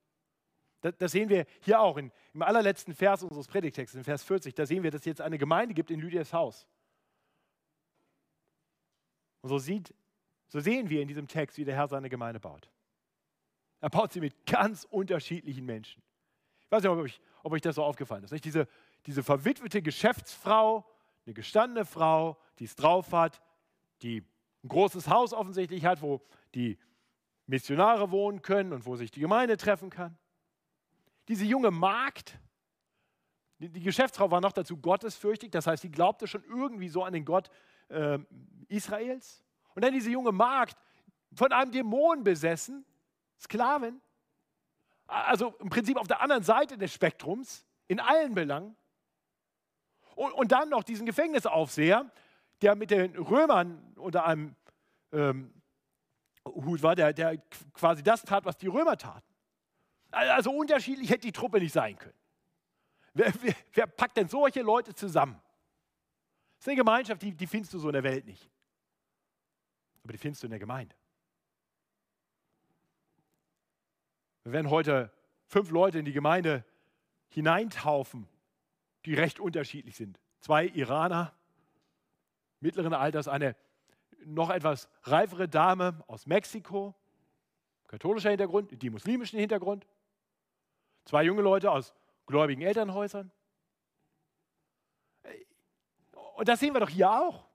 Das, sehen wir hier auch in, im allerletzten Vers unseres Predigtextes, in Vers 40. Da sehen wir, dass es jetzt eine Gemeinde gibt in Lydias Haus. Und so, sieht, so sehen wir in diesem Text, wie der Herr seine Gemeinde baut. Er baut sie mit ganz unterschiedlichen Menschen. Ich weiß nicht, ob euch, ob euch das so aufgefallen ist. Nicht? Diese, diese verwitwete Geschäftsfrau, eine gestandene Frau, die es drauf hat, die ein großes Haus offensichtlich hat, wo die Missionare wohnen können und wo sich die Gemeinde treffen kann. Diese junge Magd, die, die Geschäftsfrau war noch dazu gottesfürchtig, das heißt, sie glaubte schon irgendwie so an den Gott äh, Israels. Und dann diese junge Magd, von einem Dämon besessen, Sklavin, also im Prinzip auf der anderen Seite des Spektrums, in allen Belangen. Und, und dann noch diesen Gefängnisaufseher, der mit den Römern unter einem ähm, Hut war, der, der quasi das tat, was die Römer taten. Also unterschiedlich hätte die Truppe nicht sein können. Wer, wer, wer packt denn solche Leute zusammen? Das ist eine Gemeinschaft, die, die findest du so in der Welt nicht. Aber die findest du in der Gemeinde. Wir werden heute fünf Leute in die Gemeinde hineintaufen, die recht unterschiedlich sind. Zwei Iraner mittleren Alters, eine noch etwas reifere Dame aus Mexiko, katholischer Hintergrund, die muslimischen Hintergrund, zwei junge Leute aus gläubigen Elternhäusern. Und das sehen wir doch hier auch.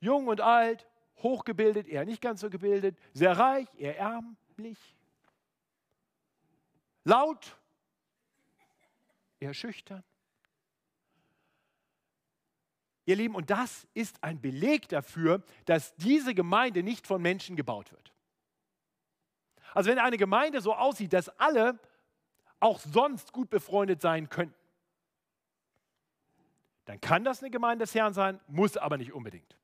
Jung und alt, hochgebildet, eher nicht ganz so gebildet, sehr reich, eher ärmlich, laut, eher schüchtern. Ihr Lieben, und das ist ein Beleg dafür, dass diese Gemeinde nicht von Menschen gebaut wird. Also wenn eine Gemeinde so aussieht, dass alle auch sonst gut befreundet sein könnten, dann kann das eine Gemeinde des Herrn sein, muss aber nicht unbedingt.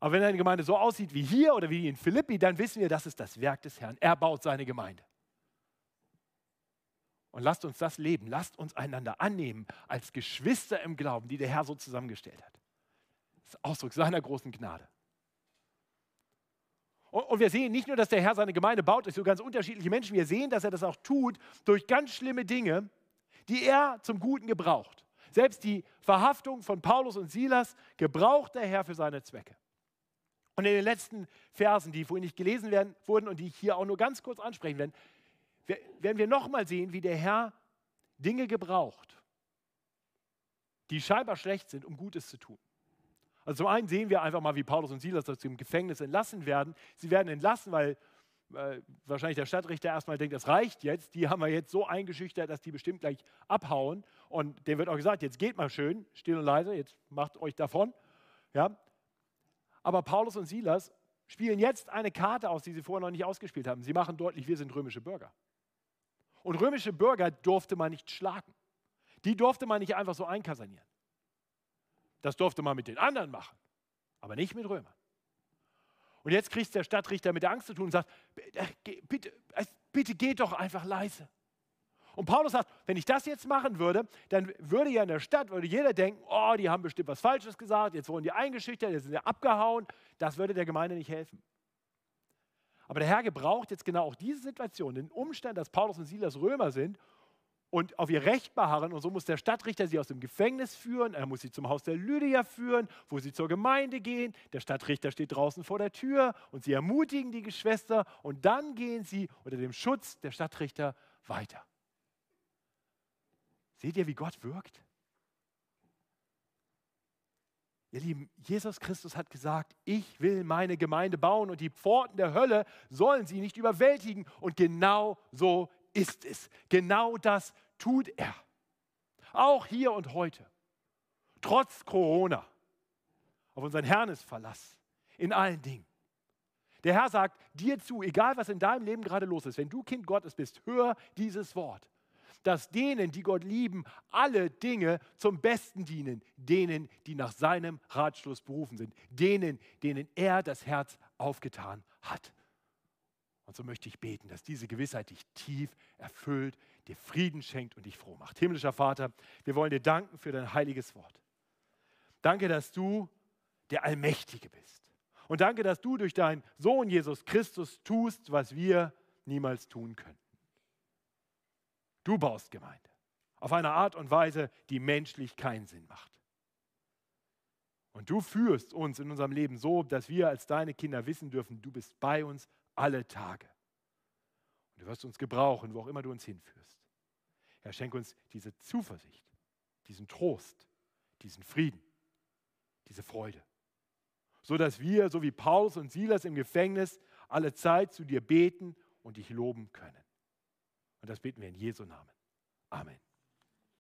Aber wenn eine Gemeinde so aussieht wie hier oder wie in Philippi, dann wissen wir, das ist das Werk des Herrn. Er baut seine Gemeinde. Und lasst uns das leben. Lasst uns einander annehmen als Geschwister im Glauben, die der Herr so zusammengestellt hat. Das ist Ausdruck seiner großen Gnade. Und wir sehen nicht nur, dass der Herr seine Gemeinde baut durch so ganz unterschiedliche Menschen, wir sehen, dass er das auch tut durch ganz schlimme Dinge, die er zum Guten gebraucht. Selbst die Verhaftung von Paulus und Silas gebraucht der Herr für seine Zwecke. Und in den letzten Versen, die vorhin nicht gelesen werden, wurden und die ich hier auch nur ganz kurz ansprechen werde, werden wir nochmal sehen, wie der Herr Dinge gebraucht, die scheinbar schlecht sind, um Gutes zu tun. Also zum einen sehen wir einfach mal, wie Paulus und Silas aus dem Gefängnis entlassen werden. Sie werden entlassen, weil wahrscheinlich der Stadtrichter erstmal denkt, das reicht jetzt. Die haben wir jetzt so eingeschüchtert, dass die bestimmt gleich abhauen. Und dem wird auch gesagt, jetzt geht mal schön, still und leise, jetzt macht euch davon. Ja? Aber Paulus und Silas spielen jetzt eine Karte aus, die sie vorher noch nicht ausgespielt haben. Sie machen deutlich, wir sind römische Bürger. Und römische Bürger durfte man nicht schlagen. Die durfte man nicht einfach so einkasernieren. Das durfte man mit den anderen machen, aber nicht mit Römern. Und jetzt kriegt der Stadtrichter mit der Angst zu tun und sagt, bitte, bitte geht doch einfach leise. Und Paulus sagt, wenn ich das jetzt machen würde, dann würde ja in der Stadt, würde jeder denken, oh, die haben bestimmt was Falsches gesagt, jetzt wurden die eingeschüchtert, jetzt sind sie abgehauen. Das würde der Gemeinde nicht helfen. Aber der Herr gebraucht jetzt genau auch diese Situation, den Umstand, dass Paulus und Silas Römer sind und auf ihr Recht beharren. Und so muss der Stadtrichter sie aus dem Gefängnis führen. Er muss sie zum Haus der Lydia führen, wo sie zur Gemeinde gehen. Der Stadtrichter steht draußen vor der Tür und sie ermutigen die Geschwister. Und dann gehen sie unter dem Schutz der Stadtrichter weiter. Seht ihr, wie Gott wirkt? Ihr Lieben, Jesus Christus hat gesagt, ich will meine Gemeinde bauen und die Pforten der Hölle sollen sie nicht überwältigen. Und genau so ist es. Genau das tut er. Auch hier und heute. Trotz Corona. Auf unseren Herrn ist Verlass. In allen Dingen. Der Herr sagt dir zu, egal was in deinem Leben gerade los ist, wenn du Kind Gottes bist, hör dieses Wort. Dass denen, die Gott lieben, alle Dinge zum Besten dienen, denen, die nach seinem Ratschluss berufen sind, denen, denen er das Herz aufgetan hat. Und so möchte ich beten, dass diese Gewissheit dich tief erfüllt, dir Frieden schenkt und dich froh macht. Himmlischer Vater, wir wollen dir danken für dein heiliges Wort. Danke, dass du der Allmächtige bist. Und danke, dass du durch deinen Sohn Jesus Christus tust, was wir niemals tun könnten. Du baust Gemeinde auf eine Art und Weise, die menschlich keinen Sinn macht. Und du führst uns in unserem Leben so, dass wir als deine Kinder wissen dürfen, du bist bei uns alle Tage. Und du wirst uns gebrauchen, wo auch immer du uns hinführst. Herr, schenk uns diese Zuversicht, diesen Trost, diesen Frieden, diese Freude so dass wir, so wie Paulus und Silas im Gefängnis, alle Zeit zu dir beten und dich loben können. Und das beten wir in Jesu Namen. Amen.